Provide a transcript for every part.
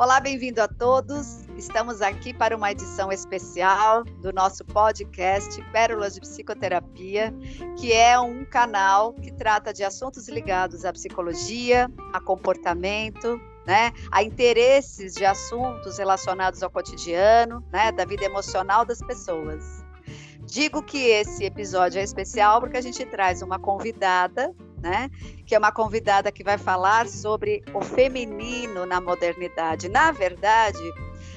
Olá, bem-vindo a todos. Estamos aqui para uma edição especial do nosso podcast Pérolas de Psicoterapia, que é um canal que trata de assuntos ligados à psicologia, a comportamento, né, a interesses de assuntos relacionados ao cotidiano, né, da vida emocional das pessoas. Digo que esse episódio é especial porque a gente traz uma convidada né? Que é uma convidada que vai falar sobre o feminino na modernidade. Na verdade,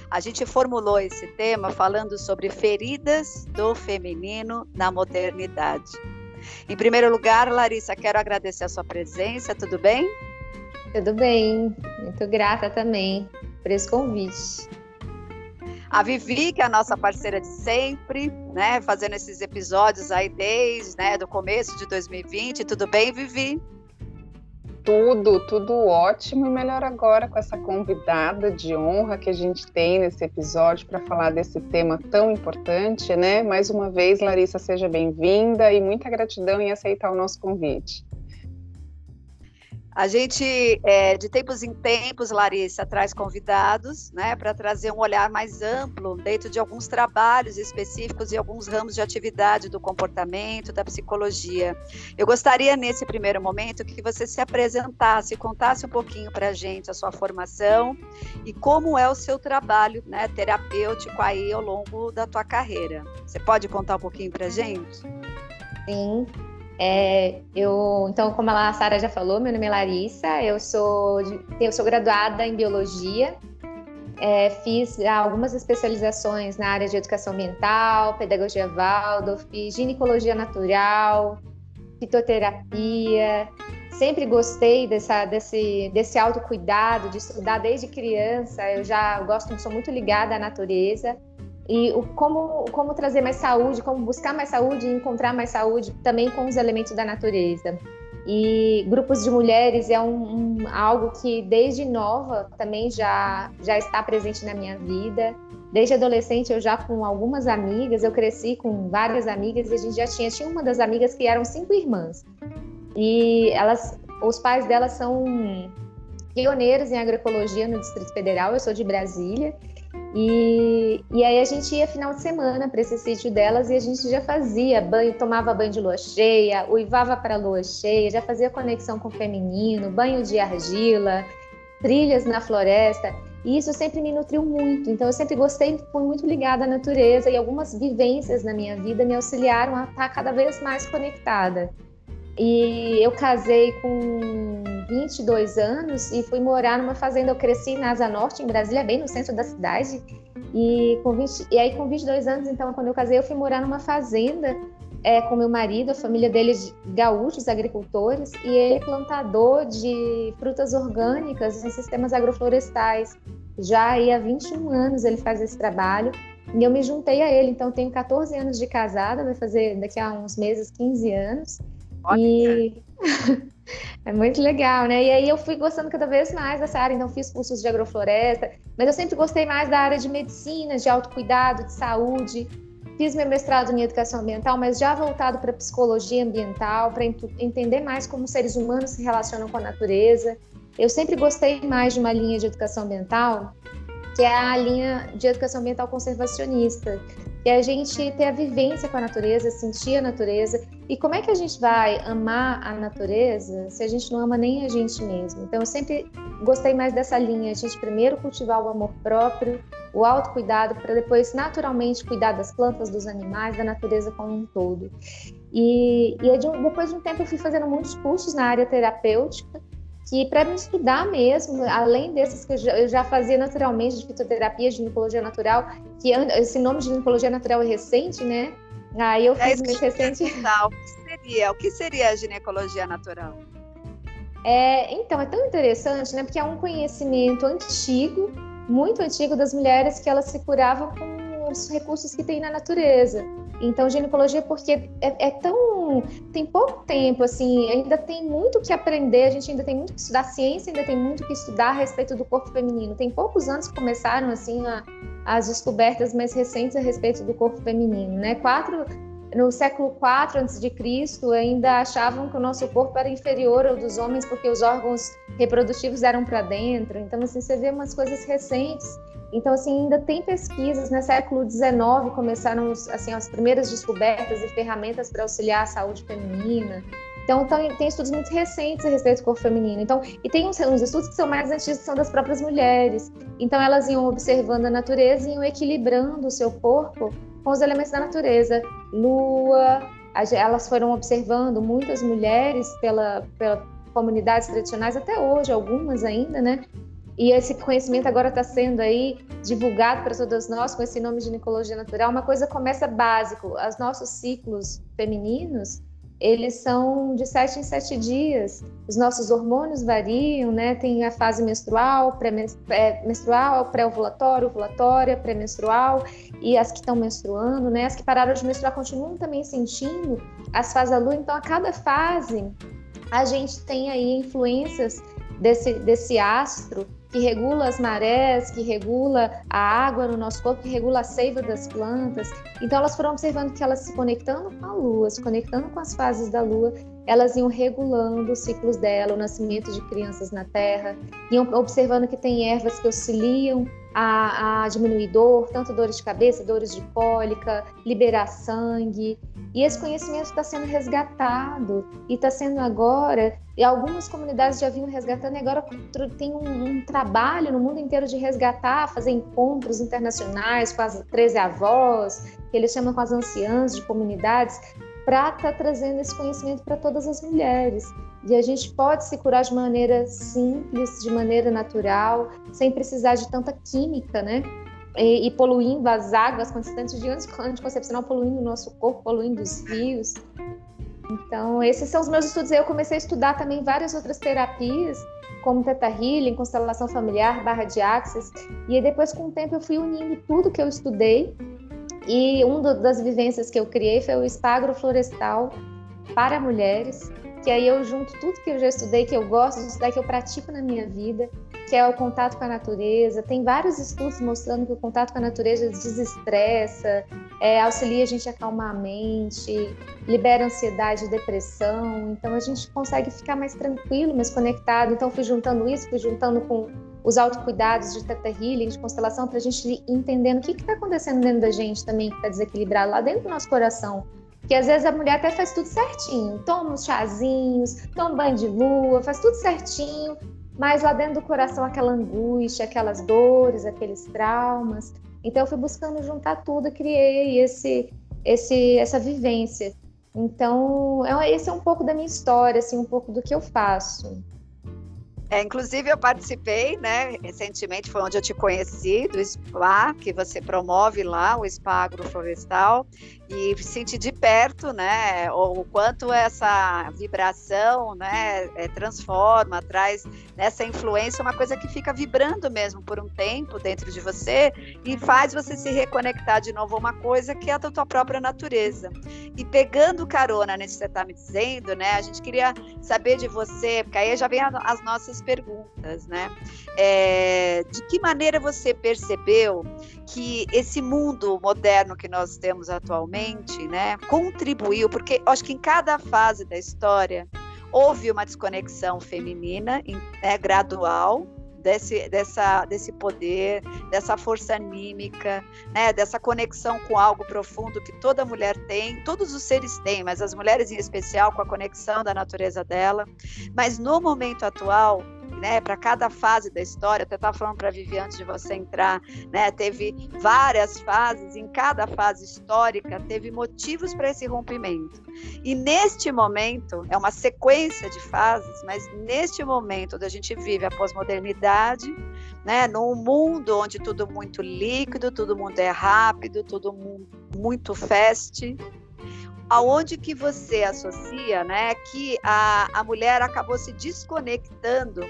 a gente formulou esse tema falando sobre feridas do feminino na modernidade. Em primeiro lugar, Larissa, quero agradecer a sua presença, tudo bem? Tudo bem, muito grata também por esse convite. A Vivi, que é a nossa parceira de sempre, né, fazendo esses episódios aí desde, né, do começo de 2020. Tudo bem, Vivi? Tudo, tudo ótimo e melhor agora com essa convidada de honra que a gente tem nesse episódio para falar desse tema tão importante, né? Mais uma vez, Larissa, seja bem-vinda e muita gratidão em aceitar o nosso convite. A gente, é, de tempos em tempos, Larissa, traz convidados né, para trazer um olhar mais amplo dentro de alguns trabalhos específicos e alguns ramos de atividade do comportamento, da psicologia. Eu gostaria, nesse primeiro momento, que você se apresentasse, contasse um pouquinho para a gente a sua formação e como é o seu trabalho né, terapêutico aí ao longo da tua carreira. Você pode contar um pouquinho para a gente? Sim. É, eu, então, como a Sara já falou, meu nome é Larissa, eu sou, eu sou graduada em biologia, é, fiz algumas especializações na área de educação ambiental, pedagogia Waldorf, ginecologia natural, fitoterapia. Sempre gostei dessa, desse, desse autocuidado, de estudar desde criança. Eu já gosto, sou muito ligada à natureza e o, como, como trazer mais saúde, como buscar mais saúde e encontrar mais saúde também com os elementos da natureza. E grupos de mulheres é um, um, algo que desde nova também já, já está presente na minha vida. Desde adolescente eu já com algumas amigas, eu cresci com várias amigas e a gente já tinha, tinha uma das amigas que eram cinco irmãs. E elas, os pais delas são pioneiros em agroecologia no Distrito Federal, eu sou de Brasília. E, e aí a gente ia final de semana para esse sítio delas e a gente já fazia banho, tomava banho de lua cheia, uivava para lua cheia, já fazia conexão com o feminino, banho de argila, trilhas na floresta. E isso sempre me nutriu muito. Então eu sempre gostei, fui muito ligada à natureza e algumas vivências na minha vida me auxiliaram a estar cada vez mais conectada. E eu casei com 22 anos e fui morar numa fazenda. Eu cresci em Asa Norte, em Brasília, bem no centro da cidade. E, com 20, e aí, com 22 anos, então, quando eu casei, eu fui morar numa fazenda é, com meu marido, a família dele gaúchos, agricultores, e ele é plantador de frutas orgânicas em sistemas agroflorestais. Já aí há 21 anos ele faz esse trabalho. E eu me juntei a ele, então tenho 14 anos de casada, vai fazer daqui a uns meses 15 anos. E é muito legal, né? E aí eu fui gostando cada vez mais dessa área, então fiz cursos de agrofloresta, mas eu sempre gostei mais da área de medicina, de autocuidado, de saúde. Fiz meu mestrado em educação ambiental, mas já voltado para psicologia ambiental, para entender mais como seres humanos se relacionam com a natureza. Eu sempre gostei mais de uma linha de educação ambiental, que é a linha de educação ambiental conservacionista, e a gente ter a vivência com a natureza, sentir a natureza. E como é que a gente vai amar a natureza se a gente não ama nem a gente mesmo? Então, eu sempre gostei mais dessa linha, a gente primeiro cultivar o amor próprio, o autocuidado, para depois naturalmente cuidar das plantas, dos animais, da natureza como um todo. E, e depois de um tempo eu fui fazendo muitos cursos na área terapêutica, que para me estudar mesmo, além desses que eu já, eu já, fazia naturalmente de fitoterapia, de ginecologia natural, que esse nome de ginecologia natural é recente, né? Aí eu fiz é mais recente. O que seria? O que seria a ginecologia natural? É, então, é tão interessante, né? Porque é um conhecimento antigo, muito antigo das mulheres que elas se curavam com os recursos que tem na natureza. Então, ginecologia, porque é, é, tão. tem pouco tempo, assim, ainda tem muito que aprender, a gente ainda tem muito que estudar ciência, ainda tem muito que estudar a respeito do corpo feminino. Tem poucos anos que começaram, assim, a, as descobertas mais recentes a respeito do corpo feminino, né? Quatro no século IV a.C., ainda achavam que o nosso corpo era inferior ao dos homens porque os órgãos reprodutivos eram para dentro. Então, assim, você vê umas coisas recentes. Então, assim, ainda tem pesquisas. No né? século XIX começaram assim, as primeiras descobertas e ferramentas para auxiliar a saúde feminina. Então, tem, tem, estudos muito recentes a respeito do corpo feminino. Então, e tem uns, uns, estudos que são mais antigos, que são das próprias mulheres. Então, elas iam observando a natureza e iam equilibrando o seu corpo com os elementos da natureza. Lua, elas foram observando muitas mulheres pela, pela comunidades tradicionais, até hoje, algumas ainda, né? E esse conhecimento agora está sendo aí divulgado para todas nós com esse nome de ginecologia natural. Uma coisa começa básico, os nossos ciclos femininos, eles são de sete em sete dias. Os nossos hormônios variam, né? Tem a fase menstrual, pré-menstrual, pré-ovulatório, ovulatória, pré-menstrual e as que estão menstruando, né? As que pararam de menstruar continuam também sentindo as fases da lua. Então, a cada fase, a gente tem aí influências desse, desse astro que regula as marés, que regula a água no nosso corpo, que regula a seiva das plantas. Então elas foram observando que elas se conectando com a lua, se conectando com as fases da lua, elas iam regulando os ciclos dela, o nascimento de crianças na terra, iam observando que tem ervas que auxiliam a, a diminuir dor, tanto dores de cabeça, dores de cólica, liberar sangue. E esse conhecimento está sendo resgatado e está sendo agora, e algumas comunidades já vinham resgatando, e agora tem um, um, trabalho no mundo inteiro de resgatar, fazer encontros internacionais com as 13 avós, que eles chamam com as anciãs de comunidades, para estar tá trazendo esse conhecimento para todas as mulheres. E a gente pode se curar de maneira simples, de maneira natural, sem precisar de tanta química, né? E, e poluindo as águas constantes de anticoncepcional, poluindo o nosso corpo, poluindo os rios. Então, esses são os meus estudos. Eu comecei a estudar também várias outras terapias, como Teta Healing, constelação familiar, barra de axis. E aí, depois, com o tempo, eu fui unindo tudo que eu estudei e uma das vivências que eu criei foi o espagro florestal para mulheres, que aí eu junto tudo que eu já estudei, que eu gosto de estudar, que eu pratico na minha vida, que é o contato com a natureza. Tem vários estudos mostrando que o contato com a natureza desestressa, é, auxilia a gente a acalmar a mente, libera ansiedade e depressão. Então a gente consegue ficar mais tranquilo, mais conectado. Então fui juntando isso, fui juntando com os autocuidados de Teta Healing, de constelação, para a gente ir entendendo o que está acontecendo dentro da gente também, que está desequilibrado lá dentro do nosso coração. Que às vezes a mulher até faz tudo certinho, toma uns chazinhos, toma um banho de lua, faz tudo certinho, mas lá dentro do coração aquela angústia, aquelas dores, aqueles traumas. Então eu fui buscando juntar tudo, criei esse, esse, essa vivência. Então, é, esse é um pouco da minha história, assim, um pouco do que eu faço. É, inclusive, eu participei, né, recentemente, foi onde eu te conheci, do SPA, que você promove lá, o SPA Agroflorestal, e senti de perto, né, o quanto essa vibração, né, é, transforma, traz nessa influência uma coisa que fica vibrando mesmo por um tempo dentro de você e faz você se reconectar de novo a uma coisa que é a tua própria natureza. E pegando carona nesse que você está me dizendo, né, a gente queria saber de você, porque aí já vem as nossas perguntas, né, é, de que maneira você percebeu que esse mundo moderno que nós temos atualmente, né, contribuiu, porque acho que em cada fase da história houve uma desconexão feminina né, gradual desse, dessa, desse poder, dessa força anímica, né, dessa conexão com algo profundo que toda mulher tem, todos os seres têm, mas as mulheres em especial com a conexão da natureza dela. Mas no momento atual, né, para cada fase da história, até estava falando para a Vivi antes de você entrar, né, teve várias fases, em cada fase histórica teve motivos para esse rompimento. E neste momento, é uma sequência de fases, mas neste momento onde a gente vive a pós-modernidade, né, num mundo onde tudo muito líquido, todo mundo é rápido, tudo muito fast, aonde que você associa, né, que a, a mulher acabou se desconectando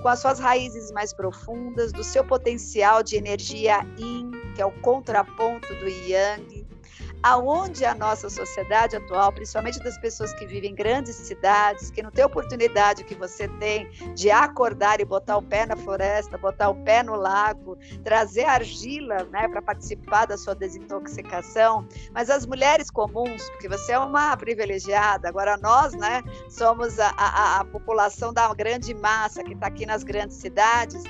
com as suas raízes mais profundas, do seu potencial de energia yin, que é o contraponto do yang, aonde a nossa sociedade atual, principalmente das pessoas que vivem em grandes cidades, que não tem oportunidade que você tem de acordar e botar o pé na floresta, botar o pé no lago, trazer argila né, para participar da sua desintoxicação, mas as mulheres comuns, porque você é uma privilegiada, agora nós né, somos a, a, a população da grande massa que está aqui nas grandes cidades,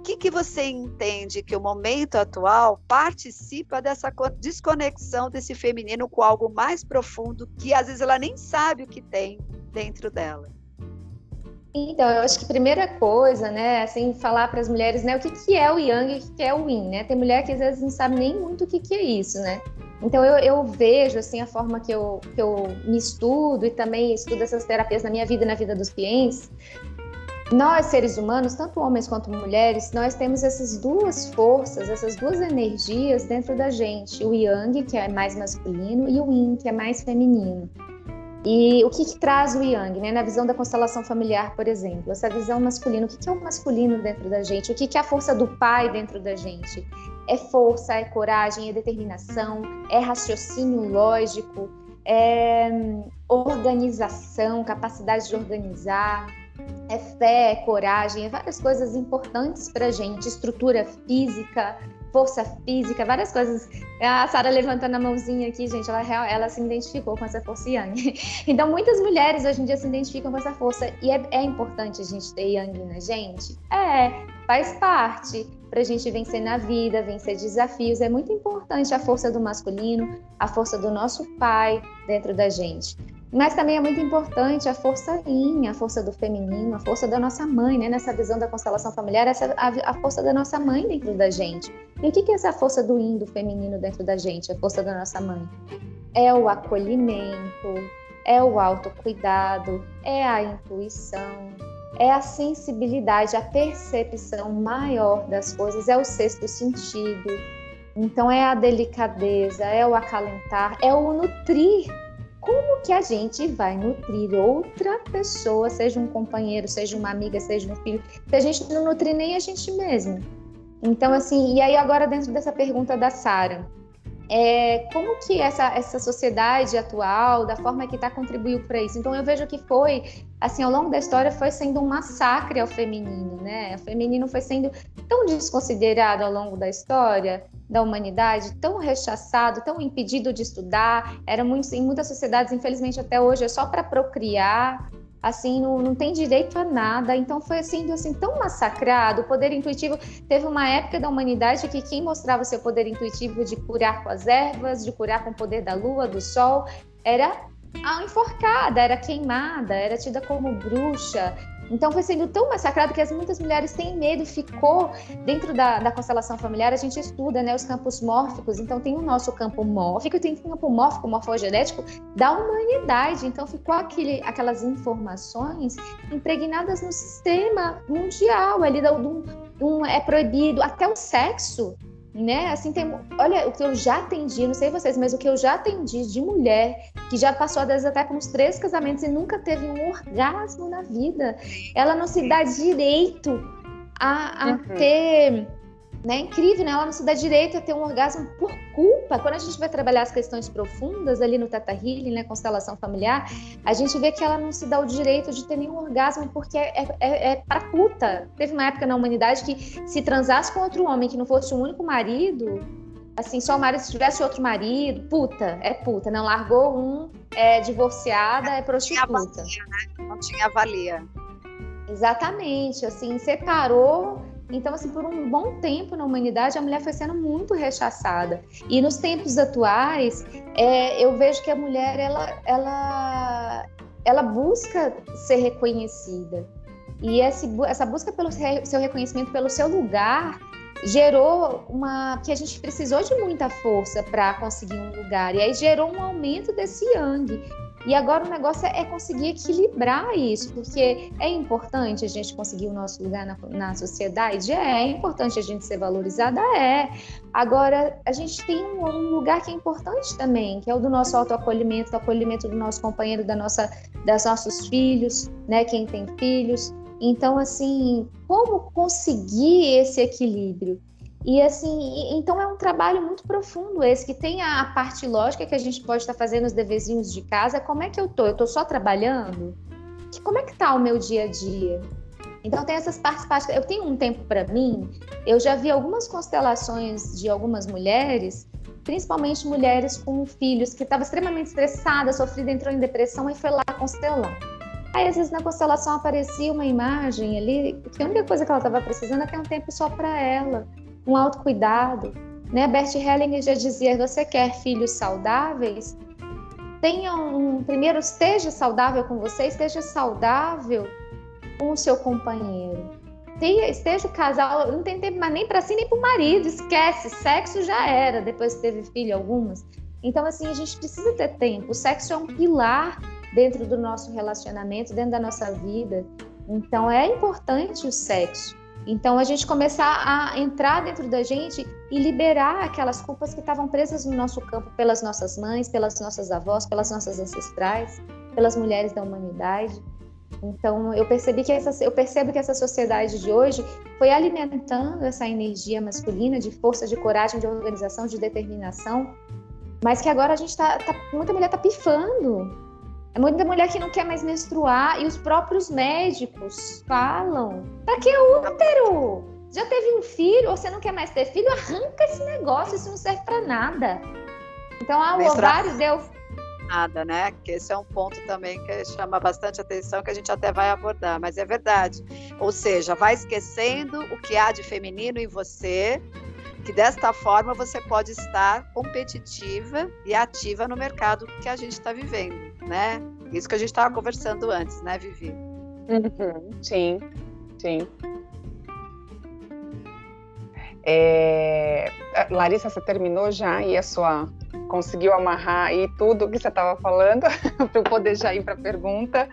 que, que você entende que o momento atual participa dessa desconexão desse feminino com algo mais profundo que às vezes ela nem sabe o que tem dentro dela? Então, eu acho que primeira coisa, né, assim, falar para as mulheres, né, o que, que é o Yang e o que, que é o Yin, né? Tem mulher que às vezes não sabe nem muito o que, que é isso, né? Então, eu, eu vejo, assim, a forma que eu, que eu me estudo e também estudo essas terapias na minha vida e na vida dos clientes, nós, seres humanos, tanto homens quanto mulheres, nós temos essas duas forças, essas duas energias dentro da gente. O Yang, que é mais masculino, e o Yin, que é mais feminino. E o que, que traz o Yang, né? Na visão da constelação familiar, por exemplo, essa visão masculina, o que, que é o masculino dentro da gente? O que, que é a força do pai dentro da gente? É força, é coragem, é determinação, é raciocínio lógico, é hum, organização, capacidade de organizar, é fé, é coragem, é várias coisas importantes para gente, estrutura física, força física, várias coisas. A Sara levantando a mãozinha aqui, gente, ela, ela se identificou com essa força Yang. Então, muitas mulheres hoje em dia se identificam com essa força. E é, é importante a gente ter Yang na gente? É, faz parte para a gente vencer na vida, vencer desafios. É muito importante a força do masculino, a força do nosso pai dentro da gente. Mas também é muito importante a força yin, a força do feminino, a força da nossa mãe, né? Nessa visão da constelação familiar, essa, a, a força da nossa mãe dentro da gente. E o que, que é essa força do yin, do feminino dentro da gente, a força da nossa mãe? É o acolhimento, é o autocuidado, é a intuição, é a sensibilidade, a percepção maior das coisas, é o sexto sentido. Então é a delicadeza, é o acalentar, é o nutrir como que a gente vai nutrir outra pessoa, seja um companheiro, seja uma amiga, seja um filho, se a gente não nutrir nem a gente mesmo? Então, assim, e aí agora dentro dessa pergunta da Sara, é, como que essa, essa sociedade atual, da forma que está, contribuiu para isso? Então eu vejo que foi, assim, ao longo da história foi sendo um massacre ao feminino, né? O feminino foi sendo tão desconsiderado ao longo da história da humanidade, tão rechaçado, tão impedido de estudar. Era muito, em muitas sociedades, infelizmente até hoje, é só para procriar, assim, não, não tem direito a nada. Então foi sendo assim tão massacrado. O poder intuitivo teve uma época da humanidade que quem mostrava seu poder intuitivo de curar com as ervas, de curar com o poder da lua, do sol, era a enforcada, era queimada, era tida como bruxa. Então foi sendo tão massacrado que as, muitas mulheres têm medo, ficou dentro da, da constelação familiar, a gente estuda né, os campos mórficos, então tem o nosso campo mórfico e tem o campo mórfico, morfogenético da humanidade. Então ficou aquele, aquelas informações impregnadas no sistema mundial, ali do, do, um, é proibido. Até o sexo né? Assim tem, olha, o que eu já atendi, não sei vocês, mas o que eu já atendi de mulher que já passou às vezes até com uns três casamentos e nunca teve um orgasmo na vida, ela não se dá direito a, a uhum. ter né? Incrível, né? Ela não se dá direito a ter um orgasmo por culpa. Quando a gente vai trabalhar as questões profundas ali no Teta Healing, né? Constelação familiar, a gente vê que ela não se dá o direito de ter nenhum orgasmo porque é, é, é, é pra puta. Teve uma época na humanidade que se transasse com outro homem que não fosse o único marido, assim, só o marido, se tivesse outro marido, puta, é puta. Não largou um, é divorciada, é prostituta. Não tinha valia, né? Não tinha valia. Exatamente, assim, separou então, assim, por um bom tempo na humanidade, a mulher foi sendo muito rechaçada. E nos tempos atuais, é, eu vejo que a mulher, ela, ela, ela busca ser reconhecida. E esse, essa busca pelo seu reconhecimento, pelo seu lugar, gerou uma que a gente precisou de muita força para conseguir um lugar e aí gerou um aumento desse yang e agora o negócio é conseguir equilibrar isso, porque é importante a gente conseguir o nosso lugar na, na sociedade? É, é importante a gente ser valorizada? É. Agora, a gente tem um, lugar que é importante também, que é o do nosso autoacolhimento, o acolhimento do nosso companheiro, da nossa, das nossos filhos, né? Quem tem filhos. Então, assim, como conseguir esse equilíbrio? E assim, então é um trabalho muito profundo esse, que tem a parte lógica que a gente pode estar fazendo os deverzinhos de casa. Como é que eu tô? Eu tô só trabalhando? Como é que tá o meu dia a dia? Então tem essas partes práticas. Eu tenho um tempo para mim. Eu já vi algumas constelações de algumas mulheres, principalmente mulheres com filhos que estavam extremamente estressadas, sofrida, entrou em depressão e foi lá constelar. Aí às vezes na constelação aparecia uma imagem ali, que a única coisa que ela estava precisando é ter um tempo só para ela um autocuidado. Né? Bert Hellinger já dizia: você quer filhos saudáveis? Tenha um, primeiro esteja saudável com você, esteja saudável com o seu companheiro. Esteja o casal, não tem tempo mais nem para si nem para o marido, esquece, sexo já era depois que teve filho algumas. Então assim a gente precisa ter tempo. O sexo é um pilar dentro do nosso relacionamento, dentro da nossa vida. Então é importante o sexo. Então, a gente começar a entrar dentro da gente e liberar aquelas culpas que estavam presas no nosso campo pelas nossas mães, pelas nossas avós, pelas nossas ancestrais, pelas mulheres da humanidade. Então, eu percebi que essa, eu percebo que essa sociedade de hoje foi alimentando essa energia masculina de força, de coragem, de organização, de determinação, mas que agora a gente tá, tá muita mulher tá pifando, é muita mulher que não quer mais menstruar e os próprios médicos falam: pra que útero? Já teve um filho, ou você não quer mais ter filho? Arranca esse negócio, isso não serve para nada. Então, ah, o ovário deu. Nada, né? Que esse é um ponto também que chama bastante atenção, que a gente até vai abordar, mas é verdade. Ou seja, vai esquecendo o que há de feminino em você, que desta forma você pode estar competitiva e ativa no mercado que a gente está vivendo né? Isso que a gente estava conversando antes, né, Vivi? Uhum, sim, sim. É... Larissa, você terminou já e a sua conseguiu amarrar aí tudo o que você estava falando para eu poder já ir para a pergunta?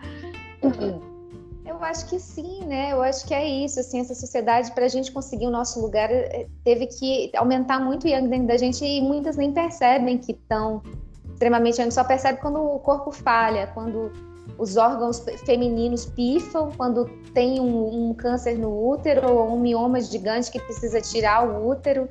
Eu acho que sim, né? Eu acho que é isso, assim, essa sociedade para a gente conseguir o nosso lugar eh, teve que aumentar muito o yang dentro da gente e muitas nem percebem que estão extremamente, a gente só percebe quando o corpo falha, quando os órgãos femininos pifam, quando tem um, um câncer no útero ou um mioma gigante que precisa tirar o útero.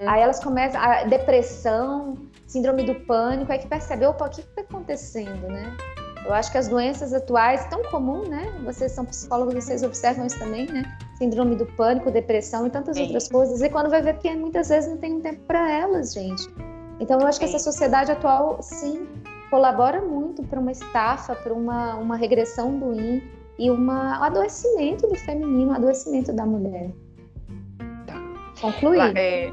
Uhum. Aí elas começam a depressão, síndrome do pânico, aí que percebe, opa, o que está acontecendo, né? Eu acho que as doenças atuais, tão comum, né? Vocês são psicólogos, vocês observam isso também, né? Síndrome do pânico, depressão e tantas Sim. outras coisas. E quando vai ver que muitas vezes não tem um tempo para elas, gente. Então, eu acho que essa sociedade atual, sim, colabora muito para uma estafa, para uma, uma regressão do yin e um adoecimento do feminino, um adoecimento da mulher. Tá. Concluir. É,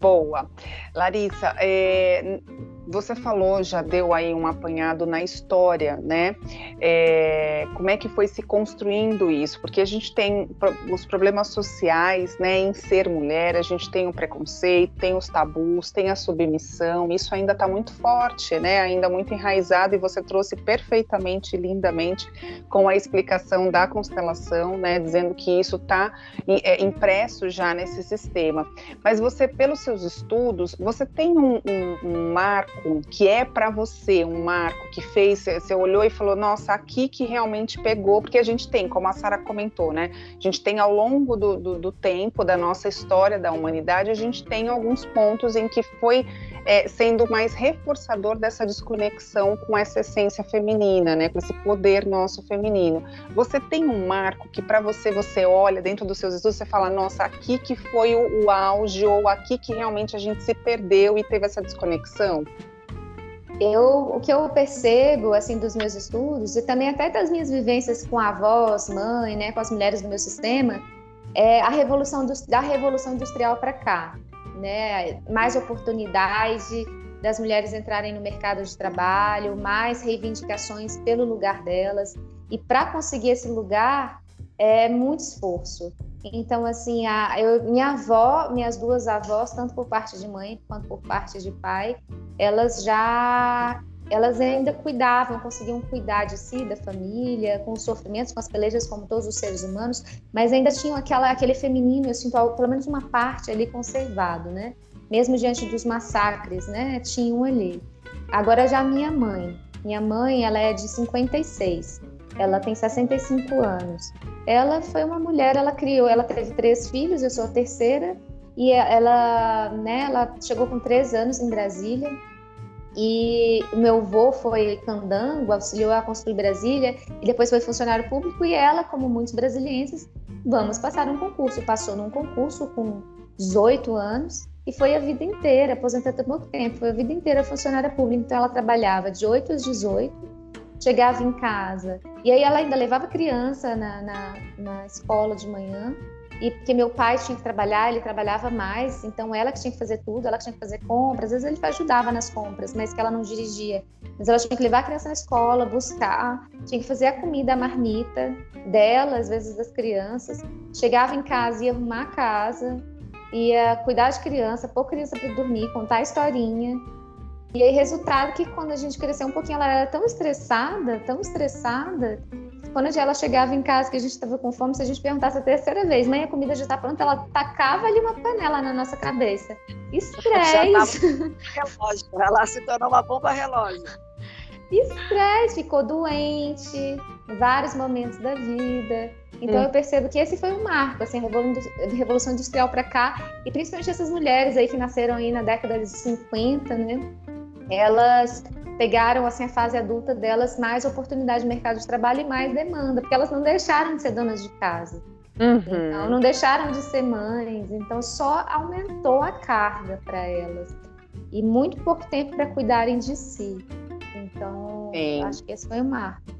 boa. Larissa, é, você falou, já deu aí um apanhado na história, né? É, como é que foi se construindo isso? Porque a gente tem os problemas sociais, né? Em ser mulher, a gente tem o preconceito, tem os tabus, tem a submissão. Isso ainda está muito forte, né? Ainda muito enraizado. E você trouxe perfeitamente, lindamente, com a explicação da constelação, né? Dizendo que isso está é, impresso já nesse sistema. Mas você, pelos seus estudos, você tem um, um, um marco marco que é para você, um marco que fez, você olhou e falou, nossa, aqui que realmente pegou, porque a gente tem, como a Sara comentou, né? A gente tem ao longo do, do, do, tempo, da nossa história da humanidade, a gente tem alguns pontos em que foi é, sendo mais reforçador dessa desconexão com essa essência feminina, né? Com esse poder nosso feminino. Você tem um marco que para você, você olha dentro dos seus estudos, você fala, nossa, aqui que foi o, o auge, ou aqui que realmente a gente se perdeu e teve essa desconexão? eu, o que eu percebo assim dos meus estudos e também até das minhas vivências com avós, mãe, né, com as mulheres do meu sistema, é a revolução do, da revolução industrial para cá, né, mais oportunidade das mulheres entrarem no mercado de trabalho, mais reivindicações pelo lugar delas e para conseguir esse lugar é muito esforço. Então, assim, a, eu, minha avó, minhas duas avós, tanto por parte de mãe quanto por parte de pai, elas já elas ainda cuidavam, conseguiam cuidar de si, da família, com os sofrimentos, com as pelejas, como todos os seres humanos, mas ainda tinham aquela, aquele feminino, eu sinto pelo menos uma parte ali conservado, né? Mesmo diante dos massacres, né? Tinham ali. Agora já minha mãe, minha mãe, ela é de 56, ela tem 65 anos. Ela foi uma mulher, ela criou, ela teve três filhos, eu sou a terceira, e ela, né, ela chegou com três anos em Brasília e o meu avô foi candango, auxiliou a construir Brasília e depois foi funcionário público e ela, como muitos brasileiros, vamos passar um concurso. Passou num concurso com 18 anos e foi a vida inteira, aposentada há pouco tempo, foi a vida inteira funcionária pública. Então ela trabalhava de 8 às 18, chegava em casa e aí ela ainda levava criança na, na, na escola de manhã e porque meu pai tinha que trabalhar, ele trabalhava mais, então ela que tinha que fazer tudo, ela que tinha que fazer compras, às vezes ele ajudava nas compras, mas que ela não dirigia. Mas ela tinha que levar a criança na escola, buscar, tinha que fazer a comida, a marmita dela, às vezes das crianças. Chegava em casa, ia arrumar a casa, ia cuidar de criança, pôr criança para dormir, contar historinha. E aí, resultado que quando a gente cresceu um pouquinho, ela era tão estressada, tão estressada, quando ela chegava em casa, que a gente estava com fome, se a gente perguntasse a terceira vez, mãe, a comida já está pronta, ela tacava ali uma panela na nossa cabeça. Estresse. relógio, ela se tornou uma bomba relógio. Estresse, ficou doente, vários momentos da vida. Então hum. eu percebo que esse foi um marco, assim, a Revolução Industrial para cá, e principalmente essas mulheres aí que nasceram aí na década de 50, né? Elas pegaram assim a fase adulta delas mais oportunidade de mercado de trabalho e mais demanda, porque elas não deixaram de ser donas de casa. Uhum. Então, não deixaram de ser mães, então só aumentou a carga para elas. E muito pouco tempo para cuidarem de si. Então, Sim. acho que esse foi o marco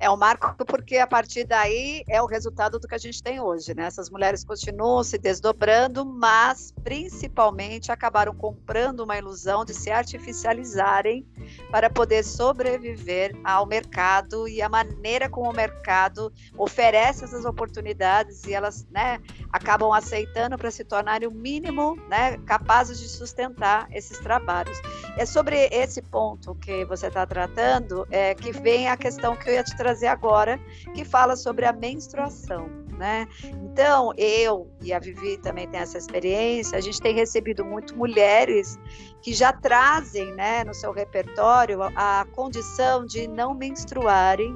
é um marco porque a partir daí é o resultado do que a gente tem hoje, né? Essas mulheres continuam se desdobrando, mas principalmente acabaram comprando uma ilusão de se artificializarem para poder sobreviver ao mercado e a maneira como o mercado oferece essas oportunidades e elas, né, acabam aceitando para se tornarem o mínimo, né, capazes de sustentar esses trabalhos. É sobre esse ponto que você está tratando é, que vem a questão que eu ia te trazer trazer agora, que fala sobre a menstruação. Né? Então, eu e a Vivi também tem essa experiência, a gente tem recebido muito mulheres que já trazem né, no seu repertório a condição de não menstruarem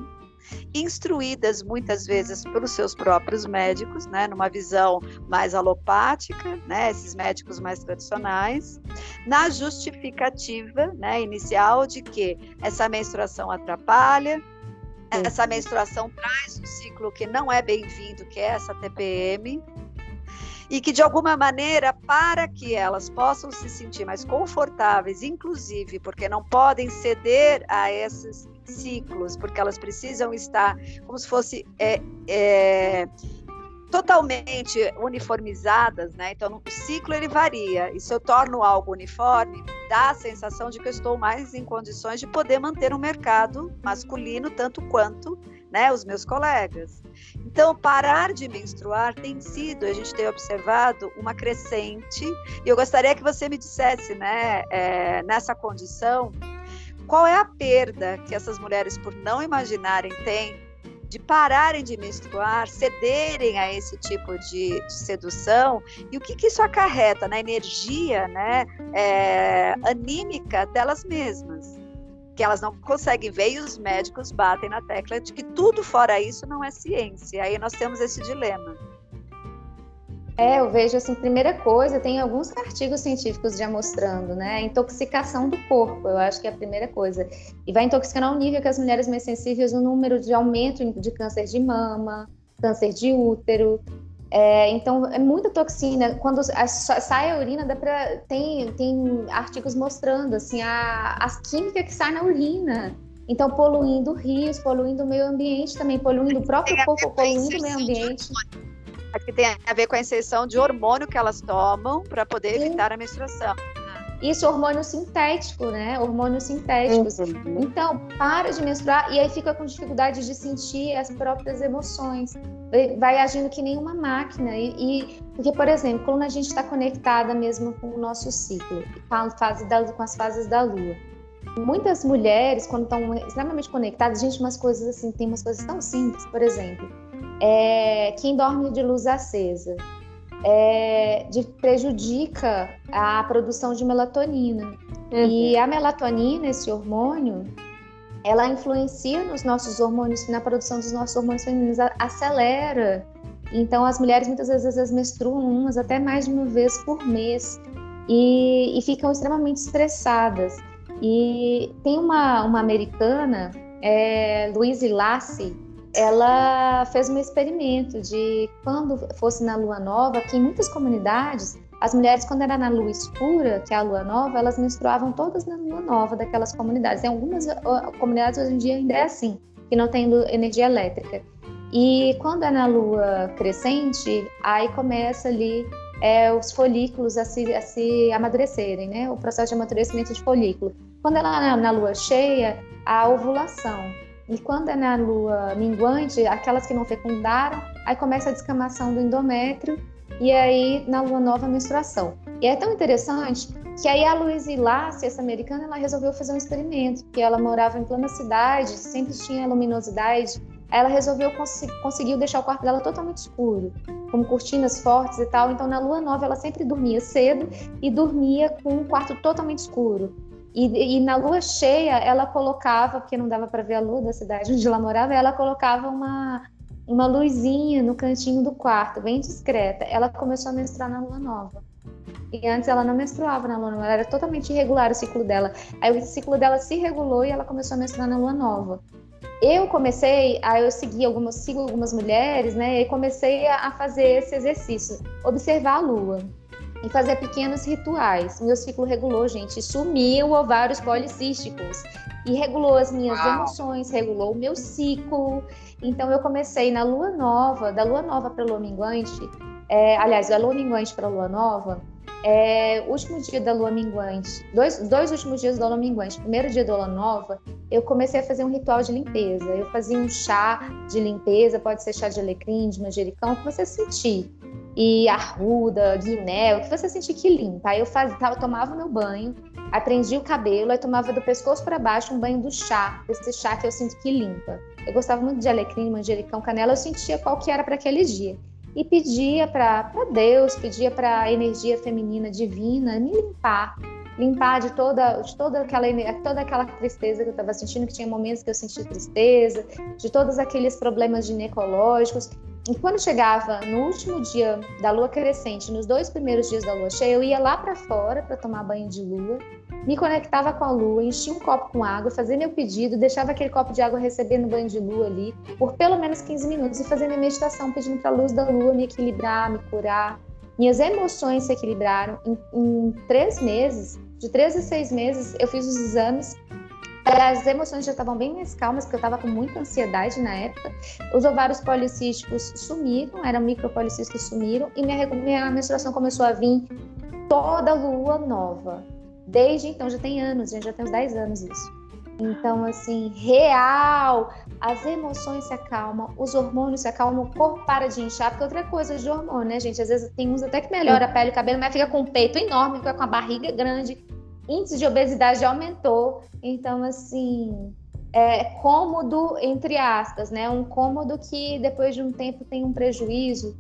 instruídas muitas vezes pelos seus próprios médicos, né, numa visão mais alopática, né, esses médicos mais tradicionais, na justificativa, né, inicial de que essa menstruação atrapalha, essa menstruação traz um ciclo que não é bem-vindo, que é essa TPM, e que de alguma maneira, para que elas possam se sentir mais confortáveis, inclusive porque não podem ceder a esses ciclos, porque elas precisam estar como se fosse é, é, totalmente uniformizadas, né? Então o ciclo ele varia e se eu torno algo uniforme, dá a sensação de que eu estou mais em condições de poder manter um mercado masculino tanto quanto, né, os meus colegas. Então parar de menstruar tem sido, a gente tem observado uma crescente. E eu gostaria que você me dissesse, né, é, nessa condição, qual é a perda que essas mulheres por não imaginarem têm de pararem de menstruar, cederem a esse tipo de, sedução, e o que, que, isso acarreta na energia né, é, anímica delas mesmas. Que elas não conseguem ver e os médicos batem na tecla de que tudo fora isso não é ciência. Aí nós temos esse dilema. É, eu vejo assim, primeira coisa, tem alguns artigos científicos já mostrando, né, a intoxicação do corpo, eu acho que é a primeira coisa. E vai intoxicando ao nível que as mulheres mais sensíveis, o número de aumento de câncer de mama, câncer de útero. É, então, é muita toxina. Quando a, sai a urina, dá pra, tem, tem artigos mostrando assim, a, a química que sai na urina. Então, poluindo rios, poluindo o meio ambiente também, poluindo o próprio corpo, poluindo o meio ambiente. Acho que tem a ver com a inserção de hormônio que elas tomam para poder Sim. evitar a menstruação. Isso, hormônio sintético, né? Hormônios sintéticos. Uhum. Então, para de menstruar e aí fica com dificuldade de sentir as próprias emoções. Vai agindo que nem uma máquina. E, e porque, por exemplo, quando a gente está conectada mesmo com o nosso ciclo, com, a fase da, com as fases da lua. Muitas mulheres, quando estão extremamente conectadas, gente, umas coisas assim, tem umas coisas tão simples, por exemplo, é, quem dorme de luz acesa é, de, prejudica a produção de melatonina. Uhum. E a melatonina, esse hormônio, ela influencia nos nossos hormônios, na produção dos nossos hormônios femininos, acelera Então, as mulheres muitas vezes, vezes menstruam umas até mais de uma vez por mês e, e ficam extremamente estressadas. E tem uma, uma americana, é, Louise Lassie, ela fez um experimento de quando fosse na lua nova, que em muitas comunidades, as mulheres, quando era na lua escura, que é a lua nova, elas menstruavam todas na lua nova daquelas comunidades. Em algumas comunidades hoje em dia ainda é assim, que não tem energia elétrica. E quando é na lua crescente, aí começa ali é, os folículos a se, a se amadurecerem, né? O processo de amadurecimento de folículo. Quando ela é na lua cheia, a ovulação. E quando é na lua minguante, aquelas que não fecundaram, aí começa a descamação do endométrio e aí na lua nova a menstruação. E é tão interessante que aí a Luísa Lácia, essa americana, ela resolveu fazer um experimento, que ela morava em plena cidade, sempre tinha luminosidade, ela resolveu cons conseguiu deixar o quarto dela totalmente escuro, com cortinas fortes e tal. Então na lua nova ela sempre dormia cedo e dormia com um quarto totalmente escuro. E, e, na lua cheia, ela colocava, porque não dava para ver a lua da cidade onde ela morava, ela colocava uma, uma luzinha no cantinho do quarto, bem discreta. Ela começou a menstruar na lua nova. E antes ela não menstruava na lua nova, era totalmente irregular o ciclo dela. Aí o ciclo dela se regulou e ela começou a menstruar na lua nova. Eu comecei, aí eu segui algumas, sigo algumas mulheres, né? E comecei a fazer esse exercício, observar a lua e fazer pequenos rituais. Meu ciclo regulou, gente. Sumiu ovários policísticos. E regulou as minhas Uau. emoções, regulou o meu ciclo. Então eu comecei na lua nova, da lua nova para lua minguante. É, aliás, da lua minguante para lua nova, é, último dia da lua minguante, dois, dois últimos dias da lua minguante, primeiro dia da lua nova, eu comecei a fazer um ritual de limpeza. Eu fazia um chá de limpeza, pode ser chá de alecrim, de manjericão, o que você sentir e arruda, guiné, o que você sentir que limpa. Aí eu fazia, eu tomava meu banho, aprendia o cabelo, aí tomava do pescoço para baixo um banho do chá, desse chá que eu sinto que limpa. Eu gostava muito de alecrim, manjericão, canela, eu sentia qual que era para aquele dia. E pedia para Deus, pedia para a energia feminina divina me limpar, limpar de toda, de toda, aquela, toda aquela tristeza que eu estava sentindo, que tinha momentos que eu sentia tristeza, de todos aqueles problemas ginecológicos. E quando chegava no último dia da lua crescente, nos dois primeiros dias da lua cheia, eu ia lá para fora para tomar banho de lua, me conectava com a lua, enchia um copo com água, fazia meu pedido, deixava aquele copo de água recebendo banho de lua ali por pelo menos 15 minutos e fazia minha meditação, pedindo para a luz da lua me equilibrar, me curar. Minhas emoções se equilibraram. Em, em três meses, de três a seis meses, eu fiz os exames as emoções já estavam bem mais calmas, porque eu estava com muita ansiedade na época. Os ovários policísticos sumiram, eram micropolicísticos sumiram, e minha, minha menstruação começou a vir toda lua nova. Desde então, já tem anos, já tem uns 10 anos isso. Então, assim, real, as emoções se acalmam, os hormônios se acalmam, o corpo para de inchar, porque outra coisa de hormônio, né, gente? Às vezes tem uns até que melhora a pele e o cabelo, mas fica com o peito enorme, fica com a barriga grande, índice de obesidade aumentou. Então, assim, é cômodo, entre aspas, né? Um cômodo que depois de um tempo tem um prejuízo,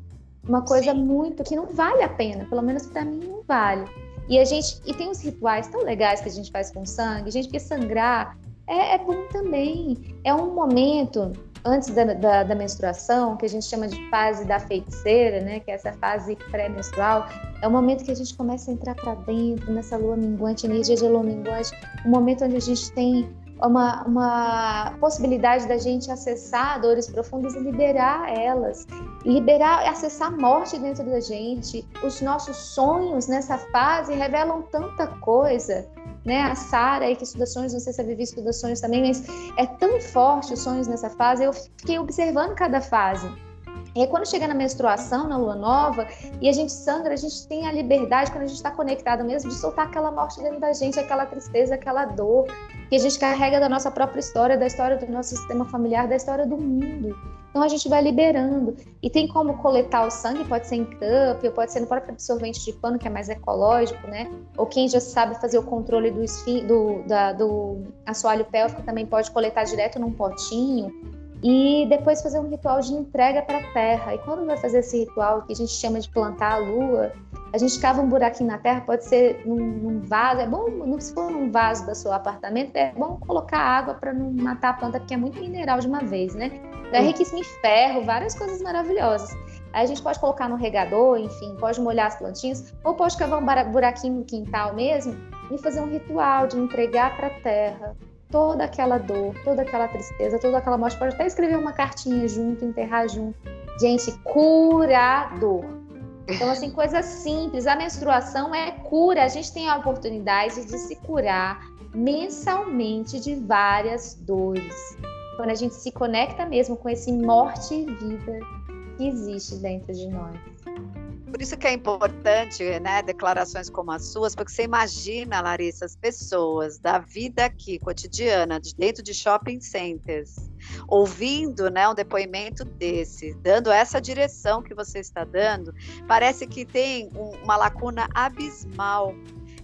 uma coisa Sim. muito que não vale a pena, pelo menos para mim não vale. E a gente e tem uns rituais tão legais que a gente faz com sangue, gente, porque sangrar é, é bom também. É um momento antes da, da, da, menstruação, que a gente chama de fase da feiticeira, né, que é essa fase pré-menstrual, é o momento que a gente começa a entrar para dentro, nessa lua minguante, energia de lua minguante, um momento onde a gente tem uma, uma possibilidade da gente acessar dores profundas e liberar elas, liberar, acessar a morte dentro da gente. Os nossos sonhos nessa fase revelam tanta coisa né? A Sara aí que estuda sonhos, não sei se a Vivi estuda sonhos também, mas é tão forte os sonhos nessa fase. Eu fiquei observando cada fase. E aí, quando chega na menstruação, na lua nova, e a gente sangra, a gente tem a liberdade, quando a gente está conectado mesmo, de soltar aquela morte dentro da gente, aquela tristeza, aquela dor, que a gente carrega da nossa própria história, da história do nosso sistema familiar, da história do mundo. Então a gente vai liberando. E tem como coletar o sangue, pode ser em cup, pode ser no próprio absorvente de pano, que é mais ecológico, né? Ou quem já sabe fazer o controle do, esfim, do, da, do assoalho pélvico também pode coletar direto num potinho. E depois fazer um ritual de entrega para a terra. E quando vai fazer esse ritual, que a gente chama de plantar a lua, a gente cava um buraquinho na terra, pode ser num, num vaso, é bom, se for num vaso do seu apartamento, é bom colocar água para não matar a planta, porque é muito mineral de uma vez, né? É riquíssimo em ferro, várias coisas maravilhosas. Aí a gente pode colocar no regador, enfim, pode molhar as plantinhas, ou pode cavar um buraquinho no quintal mesmo e fazer um ritual de entregar para a terra toda aquela dor, toda aquela tristeza, toda aquela morte. Pode até escrever uma cartinha junto, enterrar junto. Gente, curador. Então, assim, coisa simples. A menstruação é cura. A gente tem a oportunidade de se curar mensalmente de várias dores. Quando a gente se conecta mesmo com esse morte e vida que existe dentro de nós. Por isso que é importante, né, declarações como as suas, porque você imagina, Larissa, as pessoas da vida aqui, cotidiana, de dentro de shopping centers, ouvindo, né, um depoimento desse, dando essa direção que você está dando, parece que tem um, uma lacuna abismal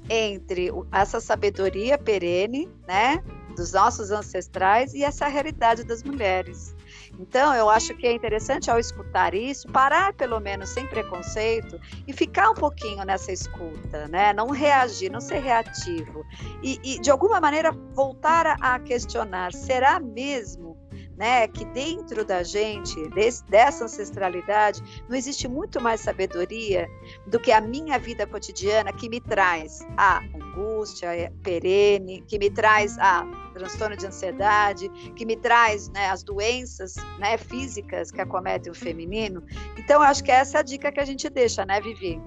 entre essa sabedoria perene, né, dos nossos ancestrais e essa realidade das mulheres. Então, eu acho que é interessante ao escutar isso, parar pelo menos sem preconceito e ficar um pouquinho nessa escuta, né? Não reagir, não ser reativo. E, e de alguma maneira voltar a, a questionar: será mesmo né, que dentro da gente, desse, dessa ancestralidade, não existe muito mais sabedoria do que a minha vida cotidiana que me traz a angústia perene, que me traz a transtorno de ansiedade, que me traz né, as doenças né, físicas que acometem o feminino. Então, acho que essa é a dica que a gente deixa, né, Vivi?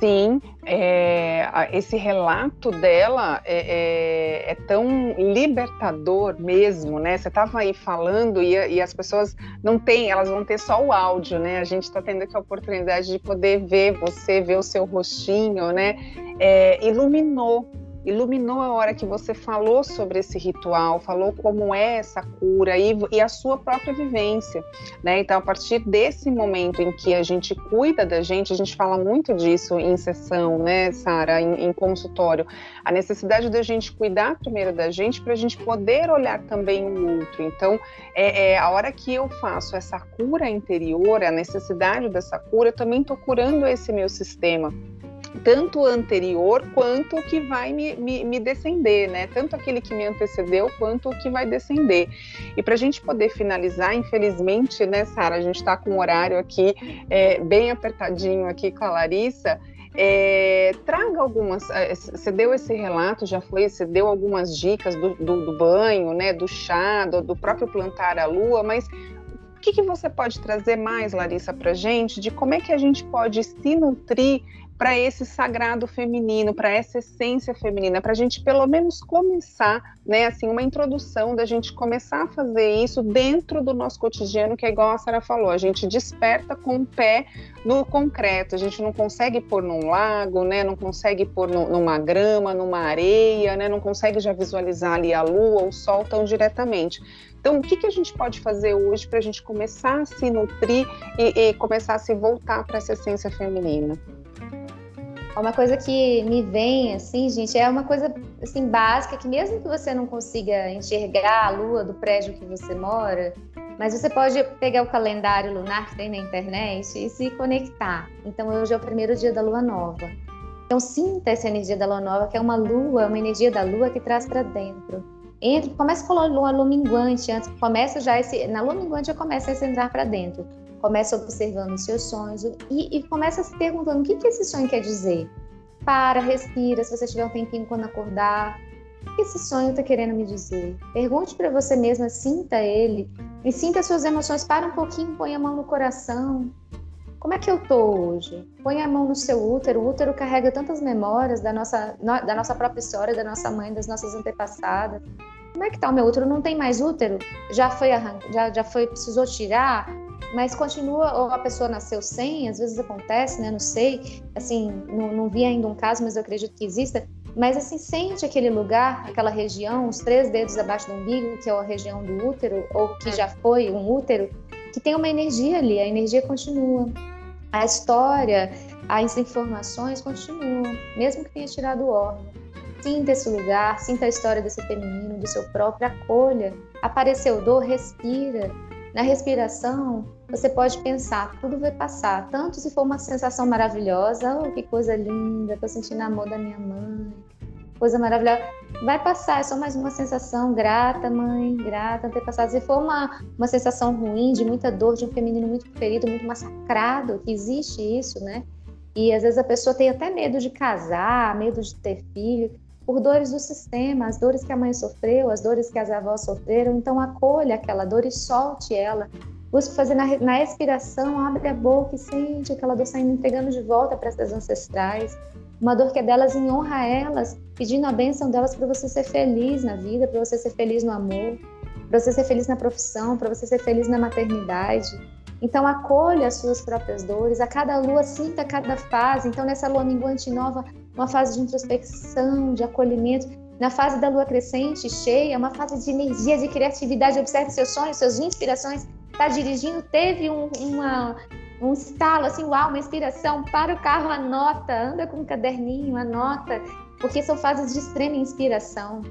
Sim, é, esse relato dela é, é, é, tão libertador mesmo, né? Você estava aí falando e, e, as pessoas não têm, elas vão ter só o áudio, né? A gente está tendo aqui a oportunidade de poder ver você, ver o seu rostinho, né? É, iluminou iluminou a hora que você falou sobre esse ritual, falou como é essa cura e, e, a sua própria vivência, né? Então, a partir desse momento em que a gente cuida da gente, a gente fala muito disso em sessão, né, Sara, em, em, consultório, a necessidade da gente cuidar primeiro da gente para a gente poder olhar também o outro. Então, é, é, a hora que eu faço essa cura interior, a necessidade dessa cura, eu também estou curando esse meu sistema tanto anterior quanto o que vai me, me, me, descender, né? Tanto aquele que me antecedeu quanto o que vai descender. E para a gente poder finalizar, infelizmente, né, Sara, a gente está com um horário aqui é, bem apertadinho aqui com a Larissa. É, traga algumas. É, você deu esse relato, já foi, você deu algumas dicas do, do, do banho, né, do chá, do, do próprio plantar a lua, mas o que, que, você pode trazer mais, Larissa, para gente, de como é que a gente pode se nutrir para esse sagrado feminino, para essa essência feminina, para a gente pelo menos começar, né, assim, uma introdução da gente começar a fazer isso dentro do nosso cotidiano, que é igual a Sara falou, a gente desperta com o pé no concreto, a gente não consegue pôr num lago, né, não consegue pôr no, numa grama, numa areia, né, não consegue já visualizar ali a lua, o sol tão diretamente. Então, o que, que a gente pode fazer hoje para a gente começar a se nutrir e, e começar a se voltar para essa essência feminina? Uma coisa que me vem, assim, gente, é uma coisa, assim, básica, que mesmo que você não consiga enxergar a lua do prédio que você mora, mas você pode pegar o calendário lunar que tem na internet e se conectar. Então, hoje é o primeiro dia da lua nova. Então, sinta essa energia da lua nova, que é uma lua, uma energia da lua que traz para dentro. Entre, começa com a lua, lua minguante, antes, começa já esse, na lua minguante já começa a entrar para dentro começa observando os seus sonhos e, e começa se perguntando o que, que esse sonho quer dizer. Para, respira, se você tiver um tempinho quando acordar, o que esse sonho está querendo me dizer? Pergunte para você mesma, sinta ele e sinta suas emoções. Para um pouquinho, põe a mão no coração. Como é que eu tô hoje? Põe a mão no seu útero. O útero carrega tantas memórias da nossa, da nossa própria história, da nossa mãe, das nossas antepassadas. Como é que tá o meu útero? Não tem mais útero? Já foi arrancado? Já, já foi, precisou tirar? Mas continua, ou a pessoa nasceu sem, às vezes acontece, né? Não sei, assim, não, não vi ainda um caso, mas eu acredito que exista. Mas assim, sente aquele lugar, aquela região, os três dedos abaixo do umbigo, que é a região do útero, ou que já foi um útero, que tem uma energia ali, a energia continua. A história, as informações continuam, mesmo que tenha tirado o órgão. Sinta esse lugar, sinta a história desse feminino, do seu próprio, acolha. Apareceu dor, respira, na respiração, você pode pensar, tudo vai passar. Tanto se for uma sensação maravilhosa, oh, que coisa linda, estou sentindo amor da minha mãe. coisa maravilhosa. Vai passar, é só mais uma sensação grata, mãe, grata, antepassado. Se for uma, uma sensação ruim, de muita dor, de um feminino muito ferido, muito massacrado, que existe isso, né? E às vezes a pessoa tem até medo de casar, medo de ter filho, por dores do sistema, as dores que a mãe sofreu, as dores que as avós sofreram. Então acolha aquela dor e solte ela. Busque fazer na, na expiração, abre a boca e sente aquela dor saindo, entregando de volta para essas ancestrais. Uma dor que é delas em honra a elas, pedindo a bênção delas para você ser feliz na vida, para você ser feliz no amor, para você ser feliz na profissão, para você ser feliz na maternidade. Então, acolha as suas próprias dores. A cada lua, sinta cada fase. Então, nessa lua minguante nova, uma fase de introspecção, de acolhimento. Na fase da lua crescente, cheia, uma fase de energia, de criatividade. Observe seus sonhos, suas inspirações. Está dirigindo, teve um, uma, um estalo, assim, uau, uma inspiração. Para o carro, anota. Anda com um caderninho, anota. Porque são fases de extrema inspiração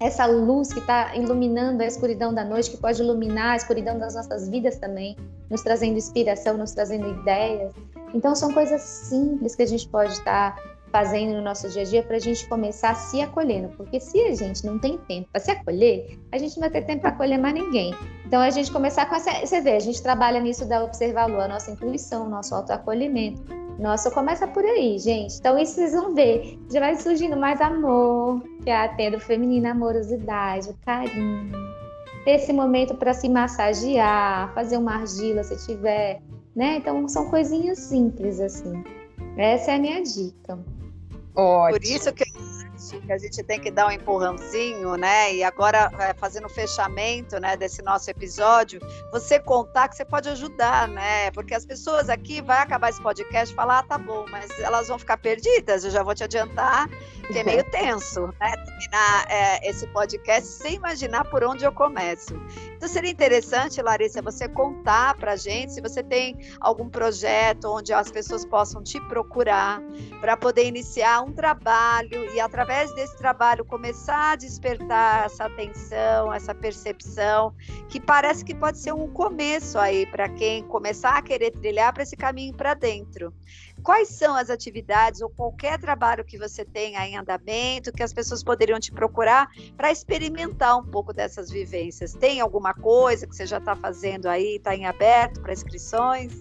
essa luz que está iluminando a escuridão da noite, que pode iluminar a escuridão das nossas vidas também, nos trazendo inspiração, nos trazendo ideias. Então, são coisas simples que a gente pode estar tá fazendo no nosso dia a dia para a gente começar se acolhendo, porque se a gente não tem tempo para se acolher, a gente não vai ter tempo para acolher mais ninguém. Então, a gente começar com essa. Você vê, a gente trabalha nisso da observar a lua, a nossa intuição, nosso autoacolhimento nossa, começa por aí, gente. Então, isso vocês vão ver. Já vai surgindo mais amor, que é tendo feminina amorosidade, carinho. Ter esse momento para se massagear, fazer uma argila se tiver, né? Então, são coisinhas simples, assim. Essa é a minha dica. Ótimo. Por isso que que a gente tem que dar um empurrãozinho, né? E agora, é, fazendo o fechamento né, desse nosso episódio, você contar que você pode ajudar, né? Porque as pessoas aqui vai acabar esse podcast e falar, ah, tá bom, mas elas vão ficar perdidas, eu já vou te adiantar que é meio tenso, né? Terminar é, esse podcast sem imaginar por onde eu começo. Então seria interessante, Larissa, você contar pra gente se você tem algum projeto onde as pessoas possam te procurar para poder iniciar um trabalho e através desse trabalho, começar a despertar essa atenção, essa percepção, que parece que pode ser um começo aí para quem começar a querer trilhar para esse caminho para dentro. Quais são as atividades ou qualquer trabalho que você tenha em andamento, que as pessoas poderiam te procurar para experimentar um pouco dessas vivências? Tem alguma coisa que você já está fazendo aí, está em aberto para inscrições?